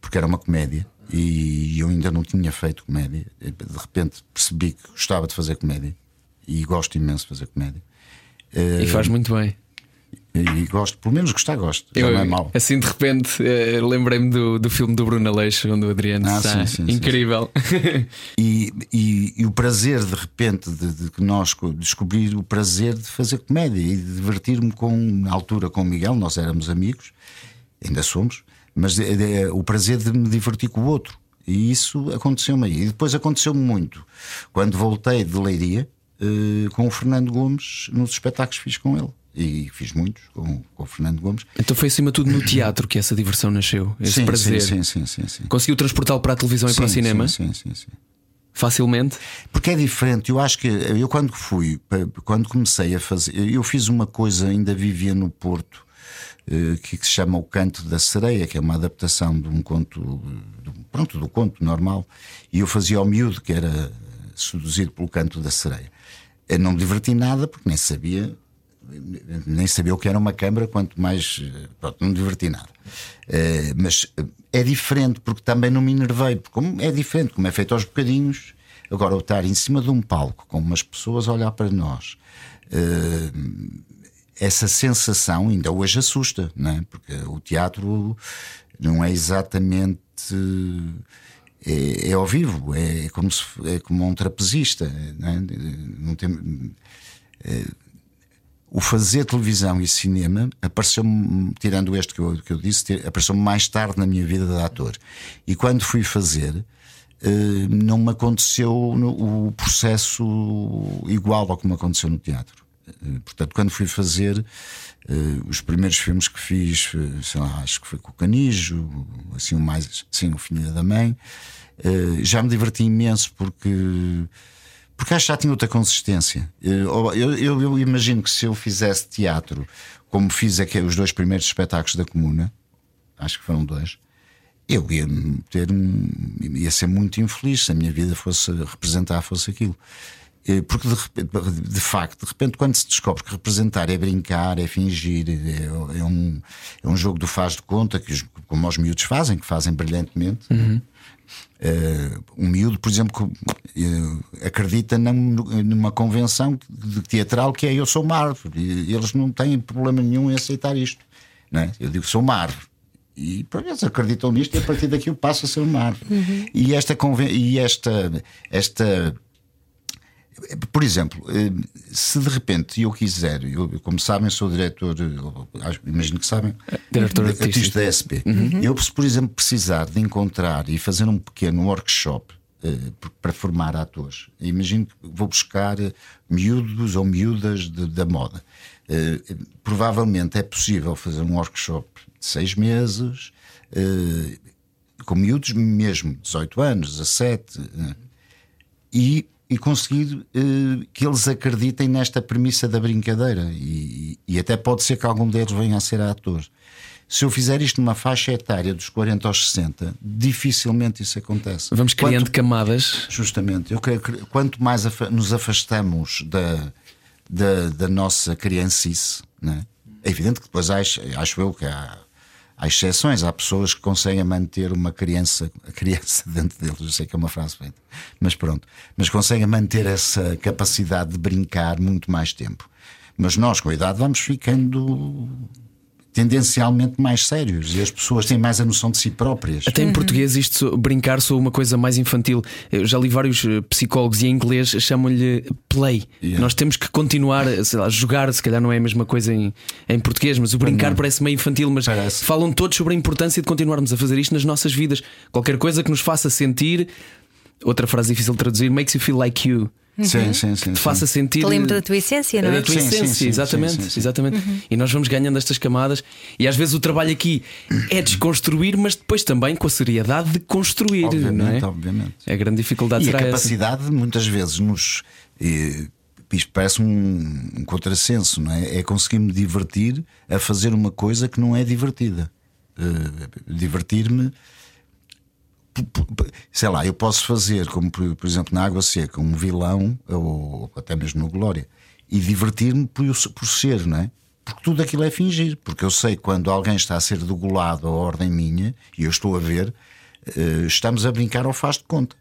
D: porque era uma comédia e eu ainda não tinha feito comédia. De repente percebi que gostava de fazer comédia e gosto imenso de fazer comédia.
A: E faz muito bem.
D: E gosto, pelo menos gostar, gosto.
A: Eu,
D: não é mau.
A: assim de repente eh, lembrei-me do, do filme do Bruno Aleixo, onde o Adriano
D: Ah,
A: está
D: sim, sim, sim,
A: incrível.
D: E, e- e o prazer, de repente, de, de que nós co- descobrir o prazer de fazer comédia e de divertir-me com, na altura, com o Miguel, nós éramos amigos, ainda somos, mas de- o prazer de me divertir com o outro. E isso aconteceu-me aí. E depois aconteceu-me muito quando voltei de Leiria eh, com o Fernando Gomes nos espetáculos que fiz com ele. E fiz muitos com, com o Fernando Gomes.
A: então foi acima de tudo no teatro que essa diversão nasceu, esse
D: sim,
A: prazer.
D: sim, sim, sim, sim.
A: Conseguiu transportá-lo para a televisão e para o
D: Sim,
A: cinema
D: Sim, sim, sim, sim.
A: facilmente.
D: Porque é diferente, eu acho que eu quando fui, quando comecei a fazer, eu fiz uma coisa, ainda vivia no Porto, eh, que se chama O Canto da Sereia, que é uma adaptação de um conto, pronto, do conto normal, e eu fazia ao miúdo, que era seduzido pelo canto da sereia. Eu não me diverti nada, porque nem sabia, nem sabia o que era uma câmara, quanto mais, eh, pronto, não me diverti nada. Eh, mas eh, é diferente, porque também não me enervei, porque como é diferente, como é feito aos bocadinhos. Agora, eu estar em cima de um palco com umas pessoas a olhar para nós, essa sensação ainda hoje assusta, não é? Porque o teatro não é exatamente. É, é ao vivo, é como, se, é como um trapezista, não, é? não tem, é, o fazer televisão e cinema apareceu-me, tirando este que eu, que eu disse, apareceu-me mais tarde na minha vida de ator. E quando fui fazer, eh, não me aconteceu o processo igual ao que me aconteceu no teatro. Eh, Portanto, quando fui fazer eh, os primeiros filmes que fiz, sei lá, acho que foi com o Canijo, assim, o mais, assim, o Filho da Mãe, já me diverti imenso porque porque acho que já tinha outra consistência. Eu, eu- eu- eu imagino que se eu fizesse teatro, como fiz aqui, os dois primeiros espetáculos da Comuna, acho que foram dois, eu ia ter um, ia ser muito infeliz se a minha vida fosse representar fosse aquilo. Eh, Porque de, de facto, de repente, quando se descobre que representar é brincar, é fingir, é, é um, é um jogo do faz de conta, que os, como os miúdos fazem, que fazem brilhantemente. Eh, um miúdo, por exemplo, que eh, acredita num- numa convenção teatral que é eu sou uma árvore e eles não têm problema nenhum em aceitar isto. Não é? Eu digo sou uma árvore. E por eles acreditam nisto e a partir daqui eu passo a ser uma árvore. E esta conven- e esta, esta por exemplo, eh, se de repente eu quiser, eu, como sabem, sou diretor, eh, imagino que sabem,
A: Diretor artístico.
D: da SP. Eu, se por exemplo precisar de encontrar e fazer um pequeno workshop eh, para formar atores, imagino que vou buscar miúdos ou miúdas de- da moda. Provavelmente é possível fazer um workshop de seis meses. com miúdos mesmo, 18 anos, 17, né? e, e conseguir eh, que eles acreditem nesta premissa da brincadeira. E, e até pode ser que algum deles venha a ser ator. Se eu fizer isto numa faixa etária dos 40 aos 60, dificilmente isso acontece.
A: Vamos criando
D: Quanto-
A: camadas.
D: Justamente, eu creio que quanto mais afa- nos afastamos da, da, da nossa criancice, né? é evidente que depois acho, acho eu que há, há exceções, há pessoas que conseguem manter uma criança, a criança dentro deles, eu sei que é uma frase feita, mas pronto, mas conseguem manter essa capacidade de brincar muito mais tempo. Mas nós, com a idade, vamos ficando tendencialmente mais sérios e as pessoas têm mais a noção de si próprias.
A: Até em português, isto brincar sou uma coisa mais infantil. Eu já li vários eh, psicólogos e em inglês chamam-lhe play.
D: Yeah.
A: Nós temos que continuar a sei lá, jogar, se calhar não é a mesma coisa em, em português, mas o brincar parece meio infantil. Mas
D: Parece.
A: falam todos sobre a importância de continuarmos a fazer isto nas nossas vidas. Qualquer coisa que nos faça sentir, outra frase difícil de traduzir, makes you feel like you.
D: Sim, sim, sim.
A: Te faça sentir.
B: Te lembra da tua essência, não
A: É
B: é?
A: da tua
D: Sim,
A: essência,
D: sim,
A: exatamente.
D: sim, sim, sim.
A: exatamente. E nós vamos ganhando estas camadas. E às vezes o trabalho aqui é desconstruir, mas depois também com a seriedade de construir.
D: Obviamente,
A: não é?
D: obviamente.
A: A grande dificuldade
D: E a
A: será essa.
D: capacidade, muitas vezes, nos. eh, isto parece um, um contrassenso, não é? É conseguir-me divertir a fazer uma coisa que não é divertida. Eh, Divertir-me. Sei lá, eu posso fazer, como por, por exemplo na Água Seca, um vilão, ou até mesmo no Glória, e divertir-me por, por ser, não é? Porque tudo aquilo é fingir. Porque eu sei que quando alguém está a ser degolado a ordem minha, e eu estou a ver, eh, estamos a brincar ao faz de conta.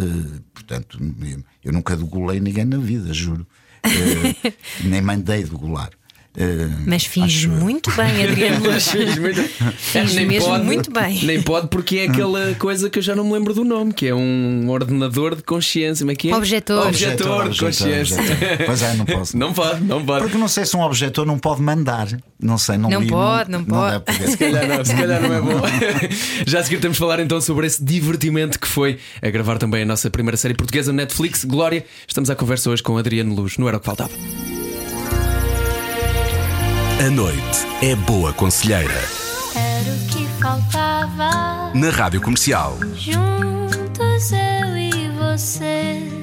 D: Uh, portanto, eu nunca degolei ninguém na vida, juro. Uh, nem mandei degolar.
B: Uh, Mas finge muito bem, Adriano Luz. finge
A: nem
B: mesmo
A: pode,
B: muito bem.
A: Nem pode, porque é aquela coisa que eu já não me lembro do nome, que é um ordenador de consciência. Como é que é?
B: Objetor.
A: Objetor, de consciência.
D: Objetor. Pois é, não posso.
A: Não pode, não pode.
D: Porque não sei se um objetor não pode mandar. Não sei, não
B: Não
D: li,
B: pode, não,
D: não
B: pode.
D: deve
A: Se calhar não, se calhar não é bom. Já a seguir temos de falar então sobre esse divertimento que foi a gravar também a nossa primeira série portuguesa Netflix, Glória. Estamos à conversa hoje com Adriano Luz, não era o que faltava.
C: A noite é boa conselheira.
E: Era o que faltava.
C: Na Rádio Comercial.
E: Juntos eu e você.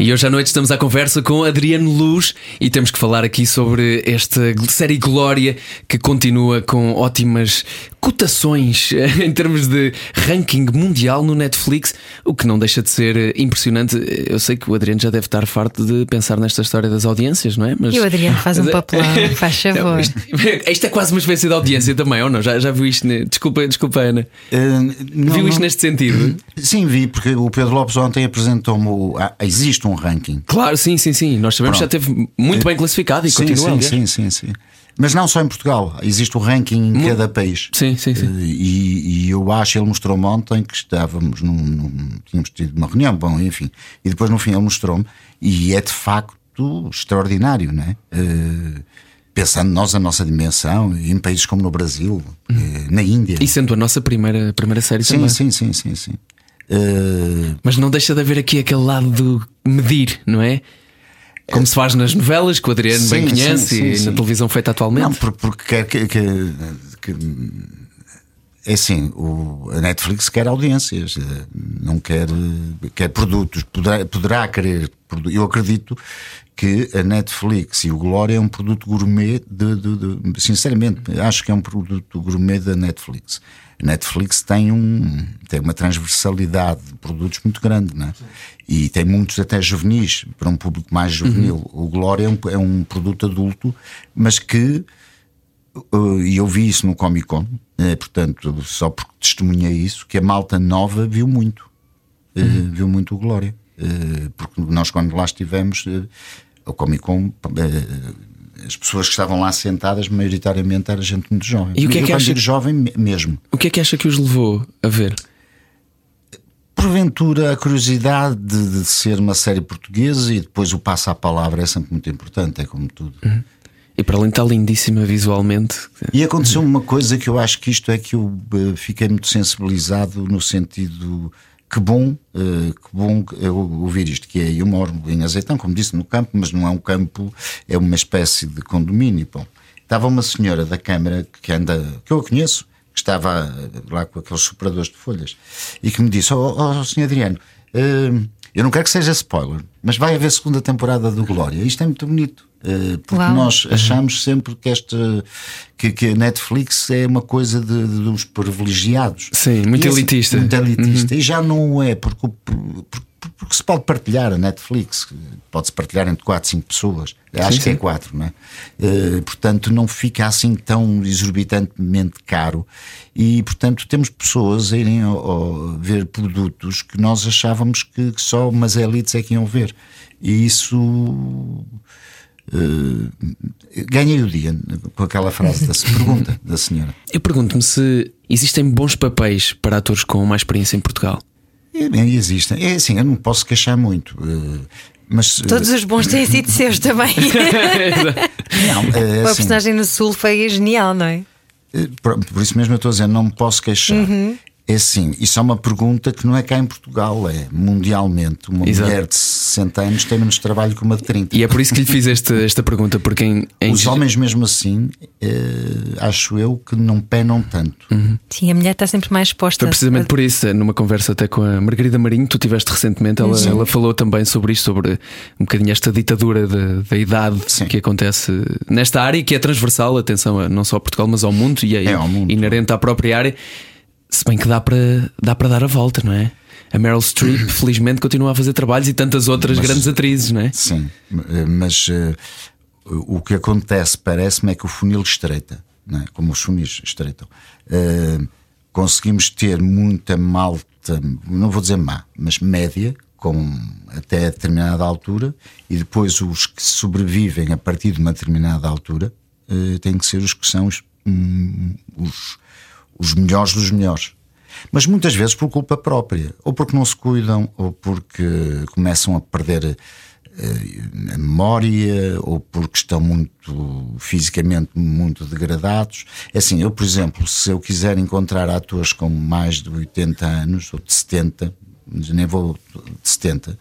A: E hoje à noite estamos à conversa com Adriano Luz e temos que falar aqui sobre esta série Glória que continua com ótimas cotações em termos de ranking mundial no Netflix, o que não deixa de ser impressionante. Eu sei que o Adriano já deve estar farto de pensar nesta história das audiências, não é?
B: Mas... E o Adriano faz um papelão, faz favor.
A: Isto, isto, é quase uma espécie de audiência também, ou não? Já, já viu isto? Desculpa, desculpa Ana. Uh, não, viu isto não... neste sentido?
D: Sim, vi, porque o Pedro Lopes ontem apresentou-me. Ah, existe um ranking.
A: Claro, sim, sim, sim. Nós sabemos Pronto. que já esteve muito bem classificado e
D: sim,
A: continua.
D: Sim, sim, sim, sim. Mas não só em Portugal, existe o ranking em cada país.
A: Sim, sim, sim.
D: E, e eu acho, ele mostrou-me ontem que estávamos num, num, Tínhamos tido uma reunião, bom, enfim. E depois no fim ele mostrou-me, e é de facto extraordinário, não é? Uh, pensando nós a nossa dimensão, em países como no Brasil, uhum. na Índia.
A: E sendo a nossa primeira, primeira série
D: sim,
A: também.
D: Sim, sim, sim, sim.
A: Uh... Mas não deixa de haver aqui aquele lado do medir, não é? Como se faz nas novelas, que o Adriano sim, bem conhece sim, sim, e na televisão feita atualmente.
D: Não, porque quer que, que, que, é assim, o, a Netflix quer audiências, eh, não quer, quer produtos, poderá, poderá querer. Eu acredito que a Netflix e o Glória é um produto gourmet de, de, de, sinceramente, acho que é um produto gourmet da Netflix. A Netflix tem, um, tem uma transversalidade de produtos muito grande, né? e tem muitos até juvenis, para um público mais juvenil. Uhum. O Glória é um, é um, produto adulto, mas que, uh, e eu vi isso no Comic Con, uh, portanto, só porque testemunhei isso, que a malta nova viu muito, uhum. viu muito o Glória. porque nós, quando lá estivemos, o Comic Con as pessoas que estavam lá sentadas, maioritariamente era gente muito jovem.
A: E o que é que acha...
D: jovem mesmo.
A: O que é que acha que os levou a ver?
D: Porventura, a curiosidade de, de ser uma série portuguesa e depois o passo à palavra é sempre muito importante, é como tudo. Uhum.
A: E para além estar lindíssima visualmente.
D: E aconteceu uma coisa que eu acho que isto é que eu eh, fiquei muito sensibilizado no sentido que bom, que bom ouvir isto, que é, eu moro em Azeitão, como disse, no campo, mas não é um campo, é uma espécie de condomínio. Bom, estava uma senhora da Câmara que anda, que eu conheço, que estava lá com aqueles superadores de folhas, e que me disse: Ó oh, oh, senhor Adriano, uh, eu não quero que seja spoiler, mas vai haver segunda temporada do Glória. Isto é muito bonito. Eh, porque Uau. nós achamos sempre que esta que, que, a Netflix é uma coisa de, de dos privilegiados.
A: Sim, muito e elitista.
D: Muito elitista. Uhum. E já não é, porque, porque, porque, se pode partilhar a Netflix, pode-se partilhar entre 4, 5 pessoas. Acho sim, que sim. é 4, não é? Uh, portanto, não fica assim tão exorbitantemente caro. E, portanto, temos pessoas a irem ao, ao ver produtos que nós achávamos que, que só umas elites é que iam ver. E isso Uh, ganhei o dia com aquela frase da pergunta da senhora.
A: Eu pergunto-me se existem bons papéis para atores com mais experiência em Portugal.
D: É, bem, existem. É assim, eu não posso queixar muito. Uh, mas,
B: uh, Todos os bons têm sido seus também. não, é, assim, a personagem no Sul foi genial, não é?
D: Por, por, isso mesmo eu estou a dizer, não me posso queixar. Uhum. É sim, isso é uma pergunta que não é cá em Portugal, é mundialmente. Uma Exato. mulher de 60 anos tem menos trabalho que uma de 30.
A: E é por isso que lhe fiz esta, esta pergunta, porque em, em...
D: os homens, mesmo assim, eh, acho eu que não penam tanto.
B: Uhum. Sim, a mulher está sempre mais exposta.
A: Foi precisamente por isso, numa conversa até com a Margarida Marinho, tu tiveste recentemente, ela, ela falou também sobre isto, sobre um bocadinho esta ditadura da, da idade Sim. que acontece nesta área e que é transversal, atenção, não só a Portugal, mas ao mundo e é, é ao mundo. inerente à própria área. Se bem que dá para, dá para dar a volta, não é? A Meryl Streep, felizmente, continua a fazer trabalhos e tantas outras mas, grandes atrizes, não é?
D: Sim, mas uh, o que acontece, parece-me, é que o funil estreita, não é? como os funis estreitam. Uh, conseguimos ter muita malta, não vou dizer má, mas média, com até determinada altura e depois os que sobrevivem a partir de uma determinada altura uh, têm que ser os que são os, um, os, os melhores dos melhores. Mas muitas vezes por culpa própria, ou porque não se cuidam, ou porque começam a perder a memória ou porque estão muito fisicamente muito degradados. É assim, eu, por exemplo, se eu quiser encontrar atores com mais de 80 anos ou de 70, nem vou de 70,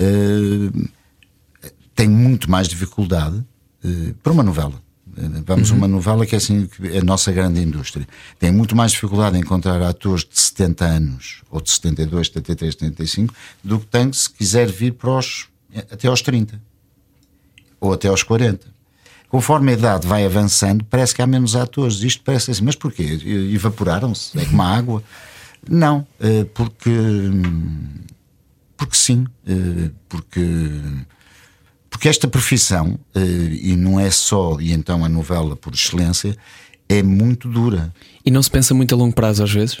D: uh, tenho muito mais dificuldade uh, para uma novela. Vamos uhum. uma novela que é assim é a nossa grande indústria. Tem muito mais dificuldade em encontrar atores de 70 anos, ou de 72, 73, 75, do que tem se quiser vir para os até aos 30 ou até aos 40. Conforme a idade vai avançando, parece que há menos atores. Isto parece assim, mas porquê? Evaporaram-se? É como a água? Não, eh, porque. Porque sim, eh, porque. Porque esta profissão, eh, e não é só, e então a novela por excelência, é muito dura.
A: E não se pensa muito a longo prazo às vezes?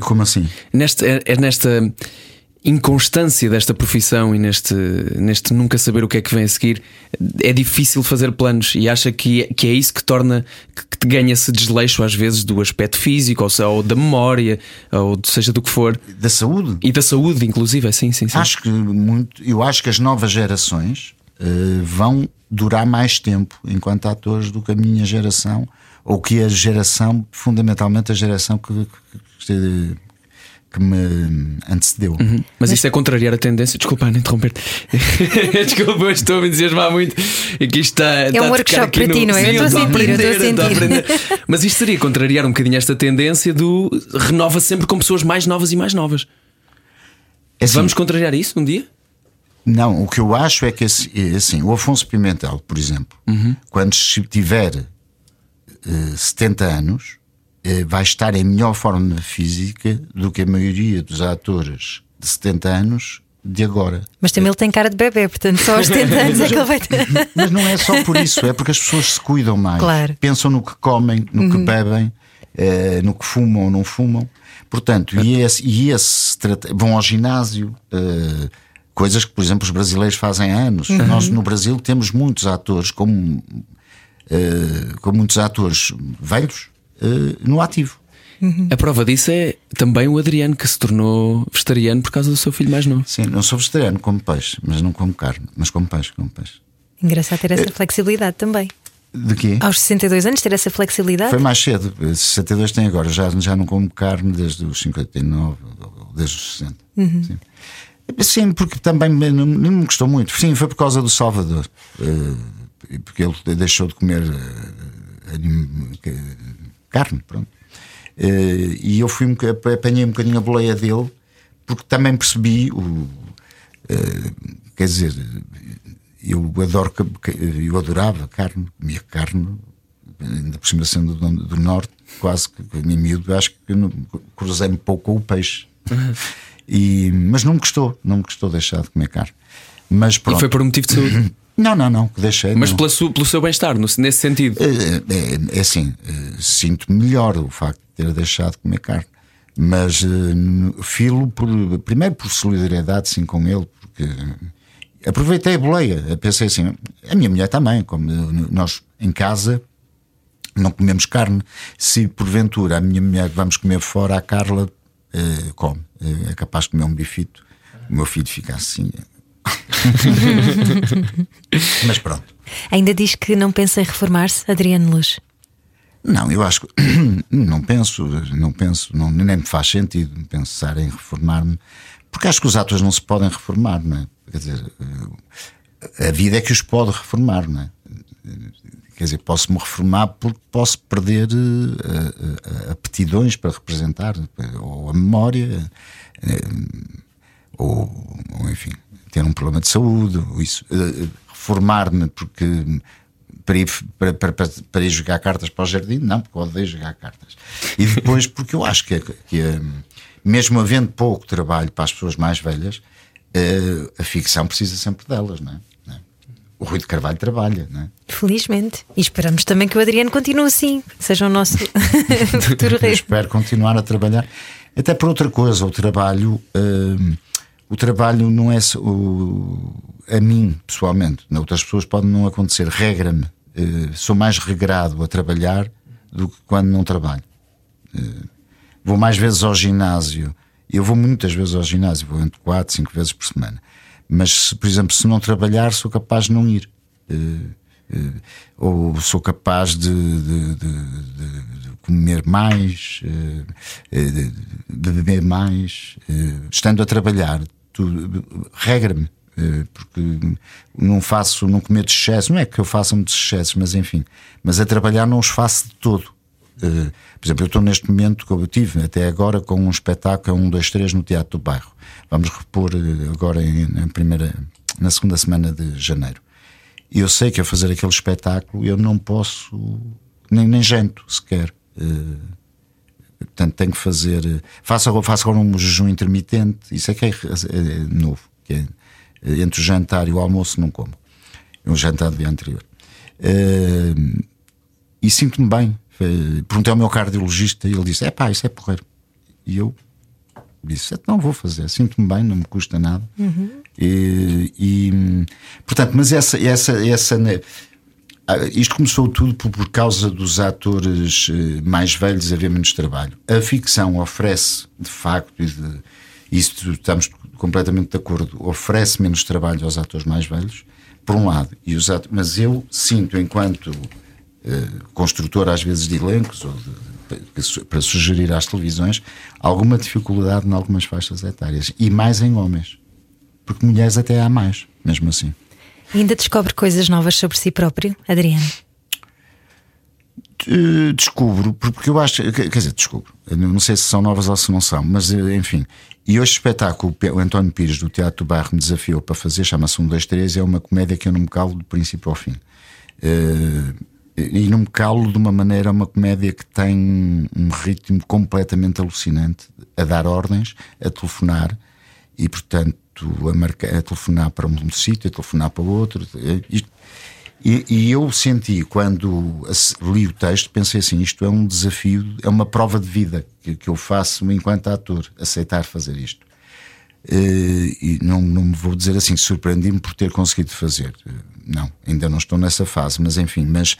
D: Como assim?
A: Nesta, é, é nesta inconstância desta profissão e neste, neste nunca saber o que é que vem a seguir, é difícil fazer planos e acha que, é, que é isso que torna que te ganha esse desleixo às vezes do aspecto físico ou, ou da memória ou seja do que for.
D: Da saúde.
A: E da saúde, inclusive, sim, sim, sim.
D: Acho que muito, eu acho que as novas gerações uh, vão durar mais tempo enquanto atores do que a minha geração ou que a geração, fundamentalmente a geração que, que, que que me antecedeu.
A: Uhum. Mas, Mas isso é contrariar a tendência. Desculpa, não interromper-te. Desculpa, estou a me entusiasmar muito. Aqui está.
B: É
A: está
B: um workshop para ti, não é? Eu estou a sentir, eu estou a sentir.
A: Mas isto seria contrariar um bocadinho esta tendência do renova sempre com pessoas mais novas e mais novas. É assim, Vamos contrariar isso um dia?
D: Não, o que eu acho é que assim, é assim o Afonso Pimentel, por exemplo, uhum. quando tiver uh, 70 anos, eh, vai estar em melhor forma física do que a maioria dos atores de 70 anos de agora.
B: Mas também ele tem cara de bebê, portanto só aos 70 anos é que ele vai ter.
D: Mas não é só por isso, é porque as pessoas se cuidam mais.
B: Claro.
D: Pensam no que comem, no uhum. que bebem, eh, no que fumam ou não fumam. Portanto, e esse, e esse vão ao ginásio. Eh, coisas que, por exemplo, os brasileiros fazem há anos. Uhum. Nós no Brasil temos muitos atores, como, como muitos atores velhos, no ativo.
A: Uhum. A prova disso é também o Adriano, que se tornou vegetariano por causa do seu filho mais novo.
D: Sim, não sou vegetariano, como peixe, mas não como carne, mas como peixe, como peixe.
B: Engraçado ter essa é... flexibilidade também.
D: De quê?
B: Aos 62 anos ter essa flexibilidade?
D: Foi mais cedo. 62 tem agora, já, já não como carne desde os 59, desde os 60. Uhum. Sim. Sim, porque também não, não me gostou muito. Sim, foi por causa do Salvador. Porque ele deixou de comer carne, pronto. Uh, e eu fui apanhei um bocadinho a boleia dele, porque também percebi o. Uh, quer dizer, eu adoro eu adorava carne, comia carne, ainda por cima sendo do, do norte, quase que em miúdo, acho que cruzei-me pouco com o peixe. E, mas não me gostou, não me gostou deixar de comer carne. Mas pronto.
A: E foi por um motivo de saúde?
D: Não, não, não, deixei.
A: Mas
D: não.
A: Su, pelo seu bem-estar, nesse sentido? É,
D: é, é assim, eh, sinto melhor o facto de ter deixado de comer carne. Mas uh, filo por, primeiro por solidariedade sim com ele, porque aproveitei a boleia. Pensei assim, a minha mulher também, como nós em casa não comemos carne. Se porventura a minha mulher vamos comer fora, a Carla uh, come. É capaz de comer um bifito. O meu filho fica assim, Mas pronto.
B: Ainda diz que não pensa em reformar-se, Adriano Luz?
D: Não, eu acho que não penso, não penso, não, nem me faz sentido pensar em reformar-me, porque acho que os atores não se podem reformar, não é? Quer dizer, a vida é que os pode reformar, não é? Quer dizer, posso-me reformar porque posso perder uh, uh, aptidões para representar, ou a memória, uh, ou, ou enfim ter um problema de saúde, isso, uh, reformar-me porque para ir, para, para, para, ir jogar cartas para o jardim, não, porque eu odeio jogar cartas. E depois, porque eu acho que, que uh, mesmo havendo pouco trabalho para as pessoas mais velhas, uh, a ficção precisa sempre delas, não é? é? O Rui de Carvalho trabalha, não é?
B: Felizmente. E esperamos também que o Adriano continue assim, seja o nosso futuro rei.
D: Espero continuar a trabalhar. Até por outra coisa, o trabalho. Uh, o trabalho não é o, a mim, pessoalmente, outras pessoas podem não acontecer, regra-me. Uh, sou mais regrado a trabalhar do que quando não trabalho. Uh, vou mais vezes ao ginásio. Eu vou muitas vezes ao ginásio, vou entre 4, 5 vezes por semana. Mas, por exemplo, se não trabalhar, sou capaz de não ir. Uh, ou sou capaz de, de, de, de comer mais, de beber mais, estando a trabalhar. Regra-me, porque não faço, não cometo excesso. Não é que eu faça muitos excessos, mas enfim. Mas a trabalhar não os faço de todo. Uh, por exemplo, eu estou neste momento, como eu tive até agora, com um espetáculo, um, dois, três, no Teatro do Bairro. Vamos repor uh, agora em, na, primeira, na segunda semana de janeiro. E eu sei que a fazer aquele espetáculo eu não posso, nem, nem janto sequer. Uh, portanto, tenho que fazer. Faço, faço agora um jejum intermitente, isso é que é, é novo. Que é, entre o jantar e o almoço não como. É um jantar do dia anterior. e sinto-me bem Perguntei ao meu cardiologista e ele disse: É pá, isso é porreiro. E eu disse: Não vou fazer, sinto-me bem, não me custa nada. Uhum. E, e, portanto, mas essa, essa, essa né, isto começou tudo por, por, causa dos atores eh, mais velhos haver menos trabalho. A ficção oferece, de facto, e de, isso estamos completamente de acordo, oferece menos trabalho aos atores mais velhos, por um lado, e os atores, mas eu sinto, enquanto eh, construtor às vezes de elencos ou de, para sugerir às televisões alguma dificuldade em algumas faixas etárias e mais em homens, porque mulheres até há mais, mesmo assim.
B: Ainda descobre coisas novas sobre si próprio, Adriano?
D: Descubro, porque eu acho, quer dizer, descubro, não sei se são novas ou se não são, mas eh, enfim. E hoje o espetáculo, o António Pires do Teatro do Barro me desafiou para fazer, chama-se 1, 2, 3, é uma comédia que eu não me calo do princípio ao fim. Uh, e não me calo de uma maneira uma comédia que tem um ritmo completamente alucinante, a dar ordens, a telefonar e, portanto, a, marcar, a telefonar para um sítio, a telefonar para outro. E, e, eu senti, quando li o texto, pensei assim: isto é um desafio, é uma prova de vida que, que eu faço enquanto ator, aceitar fazer isto. Uh, e não, não me vou dizer assim, surpreendi-me por ter conseguido fazer. Uh, não, ainda não estou nessa fase, mas enfim, mas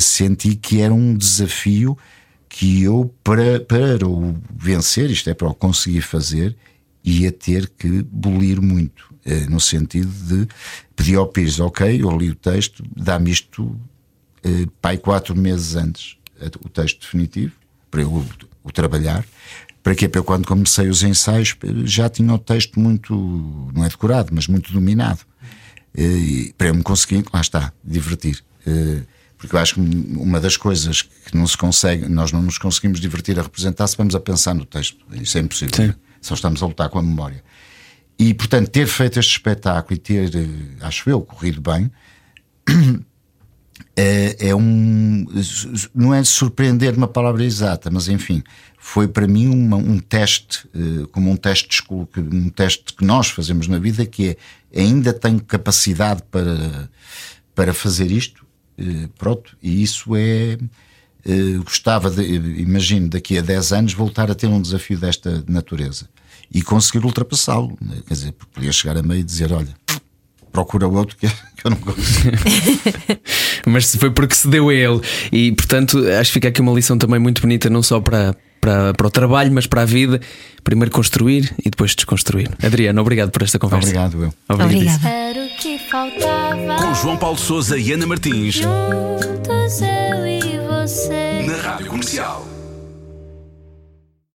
D: senti que era um desafio que eu, para, para o vencer, isto é, para o conseguir fazer, ia ter que bolir muito. no sentido de pedir ao Pires, ok, eu li o texto, dá-me isto pai quatro meses antes, o texto definitivo, para eu o, trabalhar para quê? Porque eu, quando comecei os ensaios, já tinha o texto muito, não é decorado, mas muito dominado. E, para eu me conseguir, lá está, divertir. Porque eu acho que uma das coisas que não se consegue, nós não nos conseguimos divertir a representar se vamos a pensar no texto. Isso é impossível. Sim. Só estamos a lutar com a memória. E, portanto, ter feito este espetáculo e ter, acho eu, corrido bem, é, é um. Não é surpreender uma palavra exata, mas enfim, foi para mim uma, um teste, uh, como um teste, um teste que nós fazemos na vida, que é ainda tenho capacidade para, para fazer isto, pronto, e isso é. Uh, gostava, de, imagino, daqui a 10 anos voltar a ter um desafio desta natureza e conseguir ultrapassá-lo. Né? Quer dizer, podia chegar a meio e dizer: olha, procura outro que, que eu não consigo.
A: Mas foi porque se deu a ele. E portanto, acho que fica aqui uma lição também muito bonita, não só para, para, para o trabalho, mas para a vida. Primeiro construir e depois desconstruir. Adriano, obrigado por esta conversa.
D: Obrigado, eu.
B: Obrigada.
E: Era o que faltava.
C: Com João Paulo Souza e Ana Martins.
E: Juntos eu e você.
C: Na Rádio Comercial.